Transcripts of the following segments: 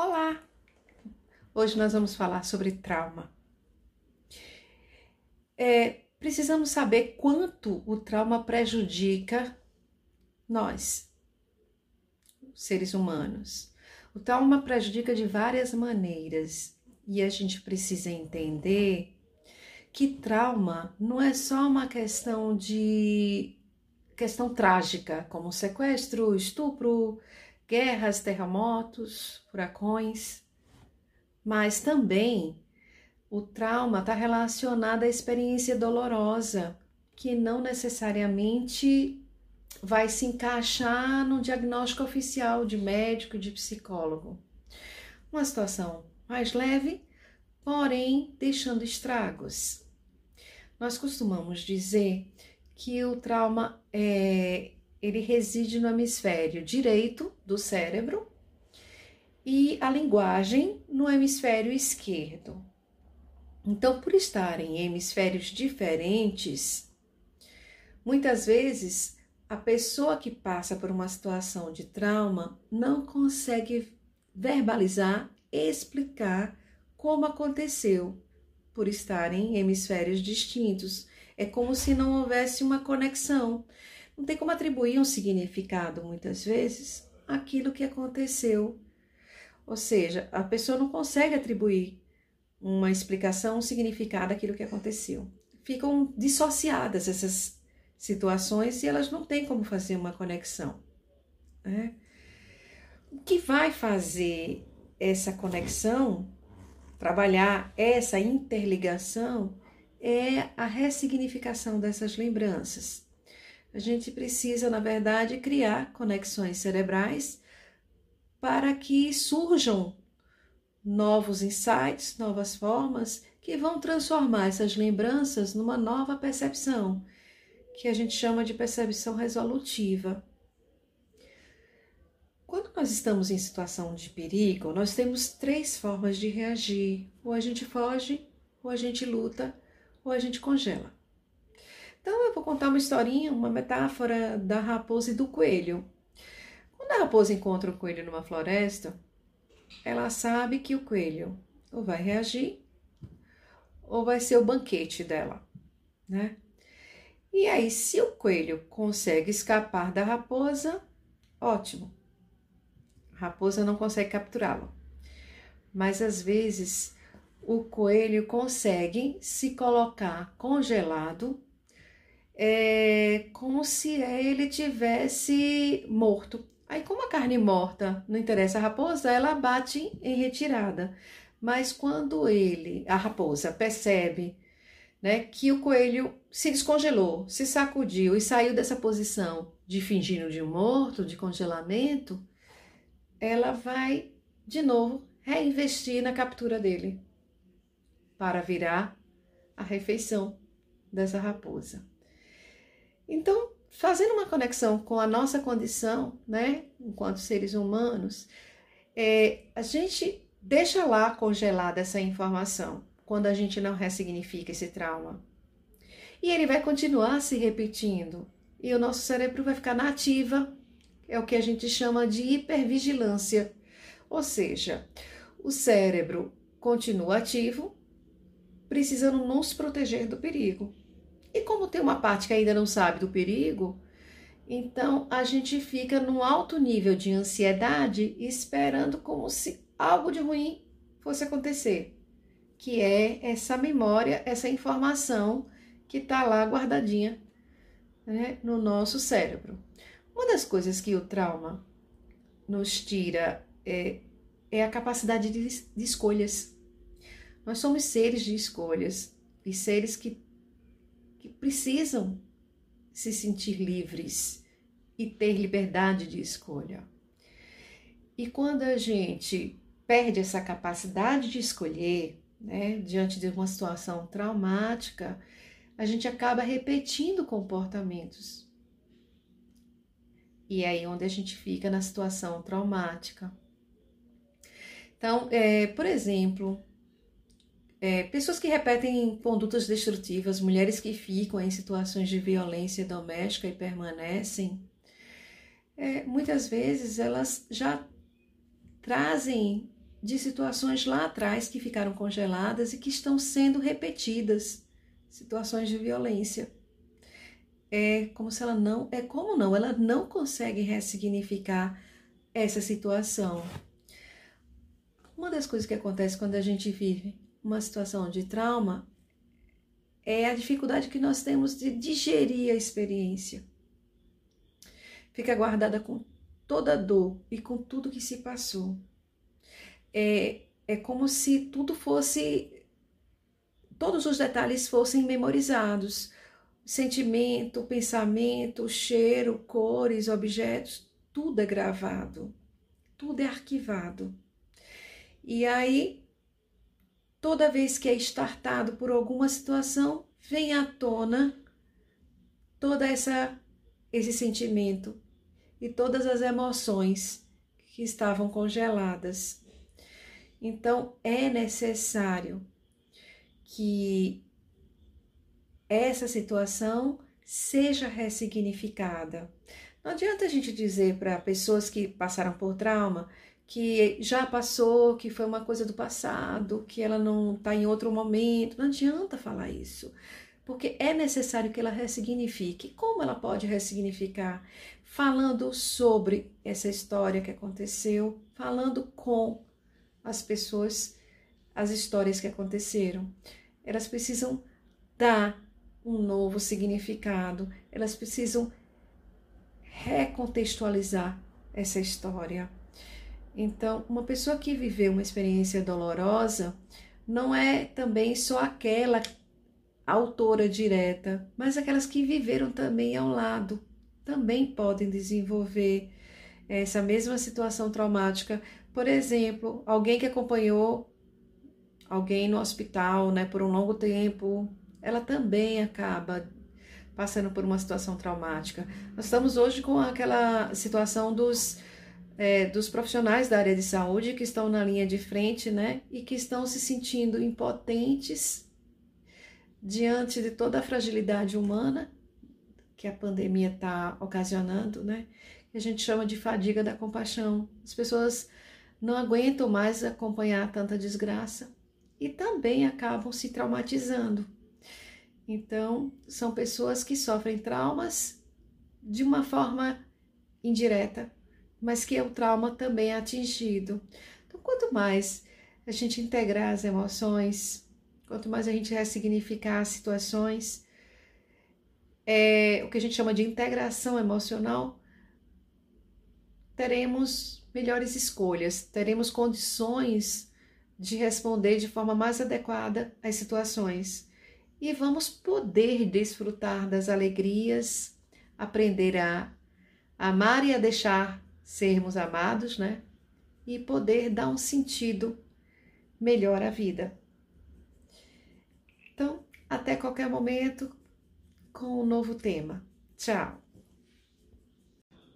Olá! Hoje nós vamos falar sobre trauma. É, precisamos saber quanto o trauma prejudica nós, seres humanos. O trauma prejudica de várias maneiras e a gente precisa entender que trauma não é só uma questão de questão trágica, como sequestro, estupro, guerras, terremotos, furacões, mas também o trauma está relacionado à experiência dolorosa, que não necessariamente vai se encaixar no diagnóstico oficial de médico e de psicólogo. Uma situação mais leve, porém deixando estragos. Nós costumamos dizer que o trauma é, ele reside no hemisfério direito do cérebro e a linguagem no hemisfério esquerdo. Então, por estarem em hemisférios diferentes, muitas vezes a pessoa que passa por uma situação de trauma não consegue verbalizar, explicar como aconteceu, por estarem em hemisférios distintos. É como se não houvesse uma conexão. Não tem como atribuir um significado, muitas vezes, àquilo que aconteceu. Ou seja, a pessoa não consegue atribuir uma explicação, um significado àquilo que aconteceu. Ficam dissociadas essas situações e elas não têm como fazer uma conexão. Né? O que vai fazer essa conexão, trabalhar essa interligação, é a ressignificação dessas lembranças a gente precisa, na verdade, criar conexões cerebrais para que surjam novos insights, novas formas que vão transformar essas lembranças numa nova percepção, que a gente chama de percepção resolutiva. Quando nós estamos em situação de perigo, nós temos três formas de reagir: ou a gente foge, ou a gente luta, ou a gente congela. Então eu vou contar uma historinha, uma metáfora da raposa e do coelho. Quando a raposa encontra o coelho numa floresta, ela sabe que o coelho ou vai reagir ou vai ser o banquete dela, né? E aí, se o coelho consegue escapar da raposa, ótimo. A raposa não consegue capturá-lo. Mas às vezes o coelho consegue se colocar congelado é como se ele tivesse morto. Aí, como a carne morta não interessa a raposa, ela bate em retirada. Mas quando ele, a raposa, percebe né, que o coelho se descongelou, se sacudiu e saiu dessa posição de fingindo de morto, de congelamento, ela vai de novo reinvestir na captura dele para virar a refeição dessa raposa. Então, fazendo uma conexão com a nossa condição, né, enquanto seres humanos, é, a gente deixa lá congelada essa informação quando a gente não ressignifica esse trauma. E ele vai continuar se repetindo e o nosso cérebro vai ficar na ativa, é o que a gente chama de hipervigilância. Ou seja, o cérebro continua ativo, precisando nos proteger do perigo. E como tem uma parte que ainda não sabe do perigo, então a gente fica num alto nível de ansiedade esperando como se algo de ruim fosse acontecer, que é essa memória, essa informação que está lá guardadinha né, no nosso cérebro. Uma das coisas que o trauma nos tira é, é a capacidade de, de escolhas. Nós somos seres de escolhas e seres que que precisam se sentir livres e ter liberdade de escolha. E quando a gente perde essa capacidade de escolher, né, diante de uma situação traumática, a gente acaba repetindo comportamentos. E é aí onde a gente fica na situação traumática. Então, é, por exemplo, é, pessoas que repetem condutas destrutivas, mulheres que ficam em situações de violência doméstica e permanecem, é, muitas vezes elas já trazem de situações lá atrás que ficaram congeladas e que estão sendo repetidas, situações de violência. É como se ela não, é como não, ela não consegue ressignificar essa situação. Uma das coisas que acontece quando a gente vive uma situação de trauma é a dificuldade que nós temos de digerir a experiência. Fica guardada com toda a dor e com tudo que se passou. É, é como se tudo fosse. Todos os detalhes fossem memorizados. Sentimento, pensamento, cheiro, cores, objetos, tudo é gravado, tudo é arquivado. E aí, toda vez que é estartado por alguma situação, vem à tona toda essa esse sentimento e todas as emoções que estavam congeladas. Então é necessário que essa situação seja ressignificada. Não adianta a gente dizer para pessoas que passaram por trauma que já passou, que foi uma coisa do passado, que ela não está em outro momento. Não adianta falar isso, porque é necessário que ela ressignifique. Como ela pode ressignificar? Falando sobre essa história que aconteceu, falando com as pessoas as histórias que aconteceram. Elas precisam dar um novo significado, elas precisam recontextualizar essa história. Então, uma pessoa que viveu uma experiência dolorosa não é também só aquela autora direta, mas aquelas que viveram também ao lado, também podem desenvolver essa mesma situação traumática. Por exemplo, alguém que acompanhou alguém no hospital, né, por um longo tempo, ela também acaba passando por uma situação traumática. Nós estamos hoje com aquela situação dos é, dos profissionais da área de saúde que estão na linha de frente, né, e que estão se sentindo impotentes diante de toda a fragilidade humana que a pandemia está ocasionando, né, que a gente chama de fadiga da compaixão. As pessoas não aguentam mais acompanhar tanta desgraça e também acabam se traumatizando. Então, são pessoas que sofrem traumas de uma forma indireta, mas que o trauma também é atingido. Então, quanto mais a gente integrar as emoções, quanto mais a gente ressignificar as situações, é, o que a gente chama de integração emocional, teremos melhores escolhas, teremos condições de responder de forma mais adequada às situações e vamos poder desfrutar das alegrias, aprender a amar e a deixar sermos amados, né? E poder dar um sentido melhor à vida. Então, até qualquer momento com um novo tema. Tchau!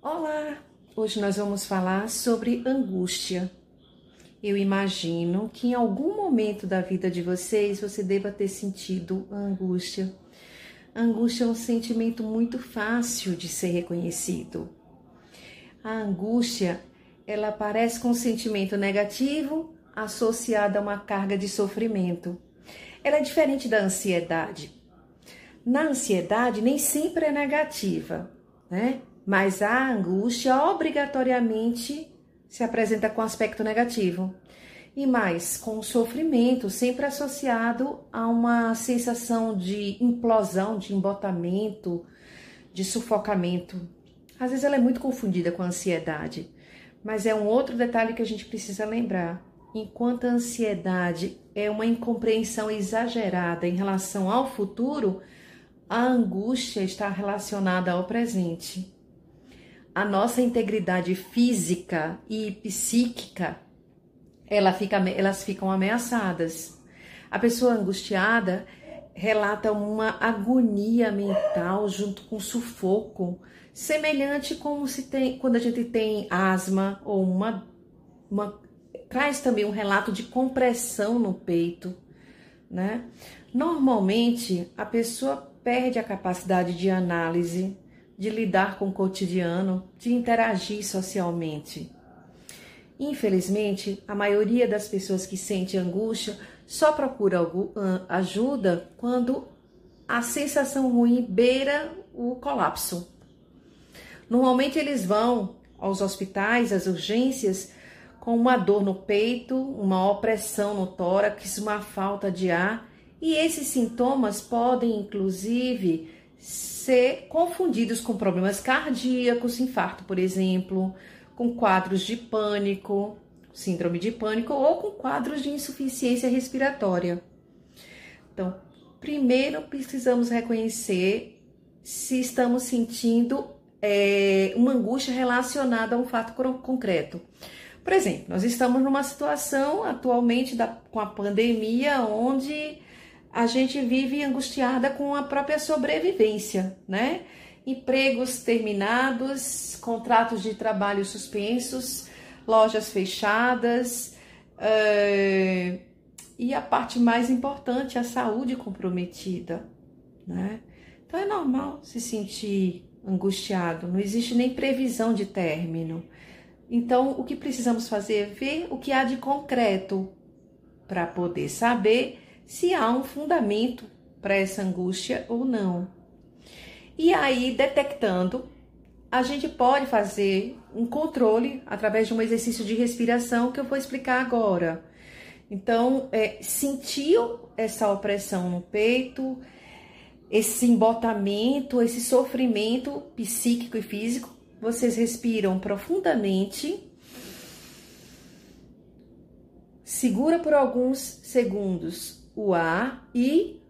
Olá! Hoje nós vamos falar sobre angústia. Eu imagino que em algum momento da vida de vocês você deva ter sentido angústia. angústia é um sentimento muito fácil de ser reconhecido a angústia, ela aparece com um sentimento negativo associado a uma carga de sofrimento. Ela é diferente da ansiedade. Na ansiedade, nem sempre é negativa, né? Mas a angústia obrigatoriamente se apresenta com aspecto negativo. E mais, com o sofrimento, sempre associado a uma sensação de implosão, de embotamento, de sufocamento. Às vezes ela é muito confundida com a ansiedade, mas é um outro detalhe que a gente precisa lembrar. Enquanto a ansiedade é uma incompreensão exagerada em relação ao futuro, a angústia está relacionada ao presente. A nossa integridade física e psíquica, ela fica, elas ficam ameaçadas. A pessoa angustiada relata uma agonia mental junto com sufoco, semelhante como se tem quando a gente tem asma ou uma, uma traz também um relato de compressão no peito, né? Normalmente a pessoa perde a capacidade de análise, de lidar com o cotidiano, de interagir socialmente. Infelizmente, a maioria das pessoas que sente angústia só procura ajuda quando a sensação ruim beira o colapso. Normalmente eles vão aos hospitais, às urgências, com uma dor no peito, uma opressão no tórax, uma falta de ar, e esses sintomas podem inclusive ser confundidos com problemas cardíacos, infarto, por exemplo, com quadros de pânico, síndrome de pânico ou com quadros de insuficiência respiratória. Então, primeiro precisamos reconhecer se estamos sentindo é, uma angústia relacionada a um fato concreto. Por exemplo, nós estamos numa situação atualmente da, com a pandemia onde a gente vive angustiada com a própria sobrevivência, né? Empregos terminados, contratos de trabalho suspensos, lojas fechadas, uh, e a parte mais importante, a saúde comprometida, né? Então é normal se sentir angustiado, não existe nem previsão de término. Então, o que precisamos fazer é ver o que há de concreto para poder saber se há um fundamento para essa angústia ou não. E aí, detectando, a gente pode fazer um controle através de um exercício de respiração que eu vou explicar agora. Então, é, sentiu essa opressão no peito, esse embotamento, esse sofrimento psíquico e físico, vocês respiram profundamente, segura por alguns segundos o ar e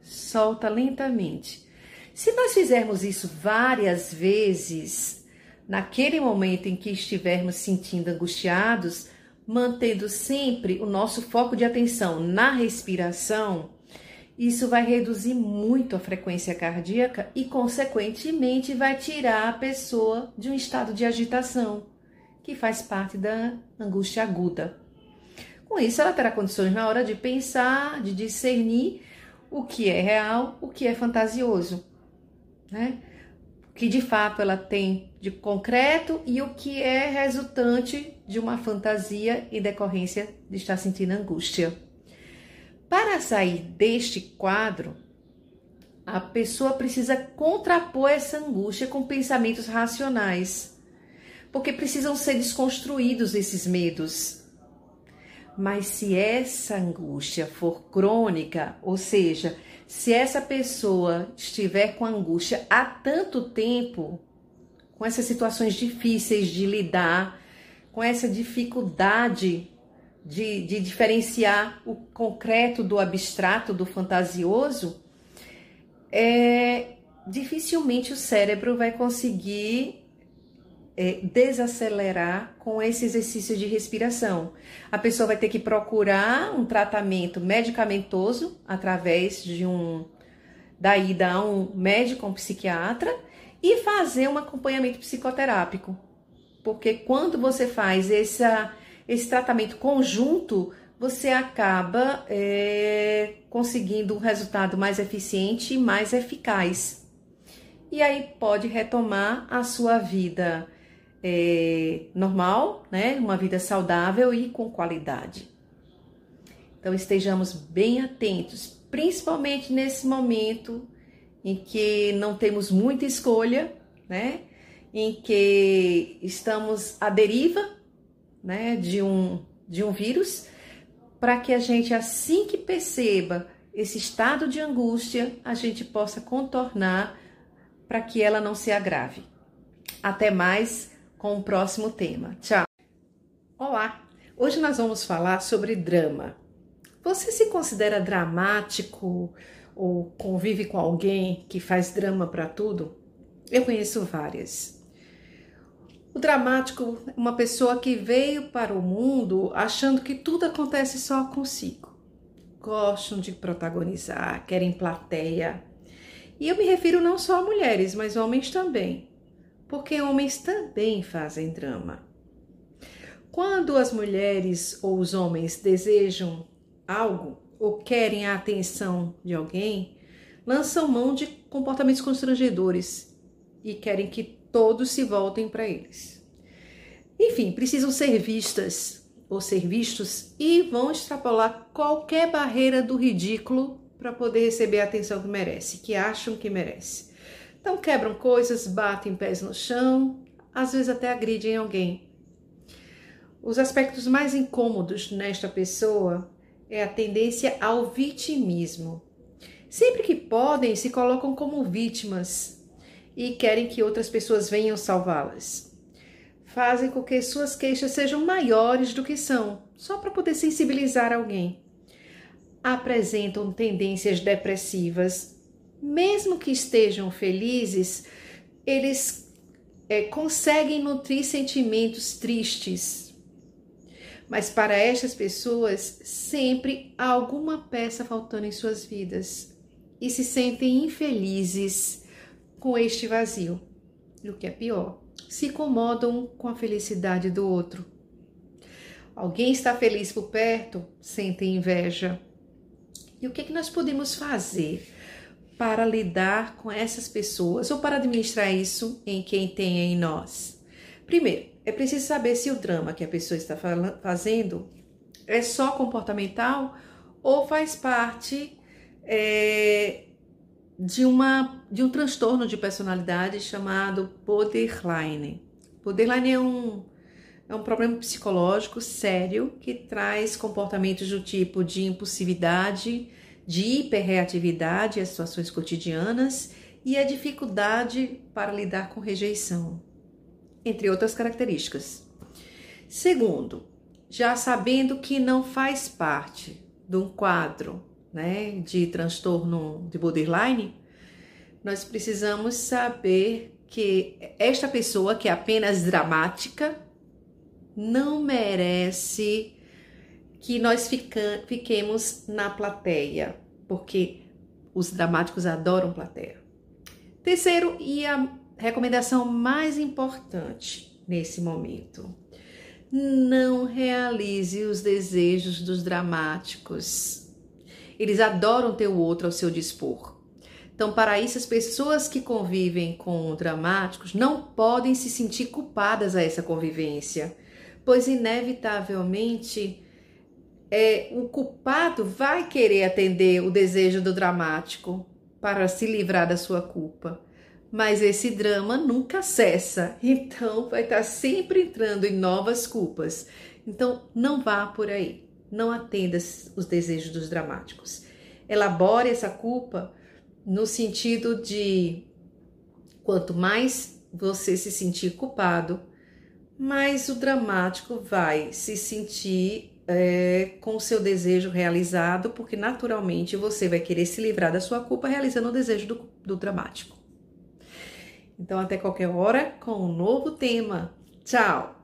solta lentamente. Se nós fizermos isso várias vezes, naquele momento em que estivermos sentindo angustiados, mantendo sempre o nosso foco de atenção na respiração, isso vai reduzir muito a frequência cardíaca e, consequentemente, vai tirar a pessoa de um estado de agitação, que faz parte da angústia aguda. Com isso, ela terá condições na hora de pensar, de discernir o que é real, o que é fantasioso, né? O que de fato ela tem de concreto e o que é resultante de uma fantasia e decorrência de estar sentindo angústia. Para sair deste quadro, a pessoa precisa contrapor essa angústia com pensamentos racionais, porque precisam ser desconstruídos esses medos. Mas se essa angústia for crônica, ou seja, se essa pessoa estiver com angústia há tanto tempo, com essas situações difíceis de lidar, com essa dificuldade de, de diferenciar o concreto do abstrato, do fantasioso, é, dificilmente o cérebro vai conseguir é, desacelerar com esse exercício de respiração. A pessoa vai ter que procurar um tratamento medicamentoso através de um da ida a um médico, um psiquiatra e fazer um acompanhamento psicoterápico. Porque quando você faz essa esse tratamento conjunto, você acaba é, conseguindo um resultado mais eficiente e mais eficaz. E aí pode retomar a sua vida é, normal, né? Uma vida saudável e com qualidade. Então estejamos bem atentos, principalmente nesse momento em que não temos muita escolha, né? Em que estamos à deriva né, de um, de um vírus, para que a gente, assim que perceba esse estado de angústia, a gente possa contornar para que ela não se agrave. Até mais com o próximo tema. Tchau! Olá! Hoje nós vamos falar sobre drama. Você se considera dramático ou convive com alguém que faz drama para tudo? Eu conheço várias. O dramático uma pessoa que veio para o mundo achando que tudo acontece só consigo. Gostam de protagonizar, querem plateia. E eu me refiro não só a mulheres, mas homens também, porque homens também fazem drama. Quando as mulheres ou os homens desejam algo ou querem a atenção de alguém, lançam mão de comportamentos constrangedores e querem que todos se voltem para eles. Enfim, precisam ser vistas ou ser vistos e vão extrapolar qualquer barreira do ridículo para poder receber a atenção que merece, que acham que merece. Então quebram coisas, batem pés no chão, às vezes até agridem alguém. Os aspectos mais incômodos nesta pessoa é a tendência ao vitimismo. Sempre que podem, se colocam como vítimas e querem que outras pessoas venham salvá-las. Fazem com que suas queixas sejam maiores do que são, só para poder sensibilizar alguém. Apresentam tendências depressivas. Mesmo que estejam felizes, eles é, conseguem nutrir sentimentos tristes, mas para estas pessoas, sempre há alguma peça faltando em suas vidas e se sentem infelizes com este vazio. E o que é pior, se incomodam com a felicidade do outro. Alguém está feliz por perto, sentem inveja. E o que, é que nós podemos fazer para lidar com essas pessoas ou para administrar isso em quem tem em nós? Primeiro, é preciso saber se o drama que a pessoa está fazendo é só comportamental ou faz parte é, de, uma, de um transtorno de personalidade chamado borderline. Borderline é um, é um problema psicológico sério que traz comportamentos do tipo de impulsividade, de hiperreatividade às situações cotidianas e a dificuldade para lidar com rejeição entre outras características. Segundo, já sabendo que não faz parte de um quadro né, de transtorno de borderline, nós precisamos saber que esta pessoa que é apenas dramática não merece que nós fica, fiquemos na plateia, porque os dramáticos adoram plateia. Terceiro, e a recomendação mais importante nesse momento: não realize os desejos dos dramáticos. Eles adoram ter o outro ao seu dispor. Então, para isso, as pessoas que convivem com dramáticos não podem se sentir culpadas a essa convivência, pois inevitavelmente é, o culpado vai querer atender o desejo do dramático para se livrar da sua culpa mas esse drama nunca cessa, então vai estar sempre entrando em novas culpas. Então não vá por aí, não atenda os desejos dos dramáticos. Elabore essa culpa no sentido de quanto mais você se sentir culpado, mais o dramático vai se sentir é, com o seu desejo realizado, porque naturalmente você vai querer se livrar da sua culpa realizando o desejo do, do dramático. Então, até qualquer hora com um novo tema. Tchau!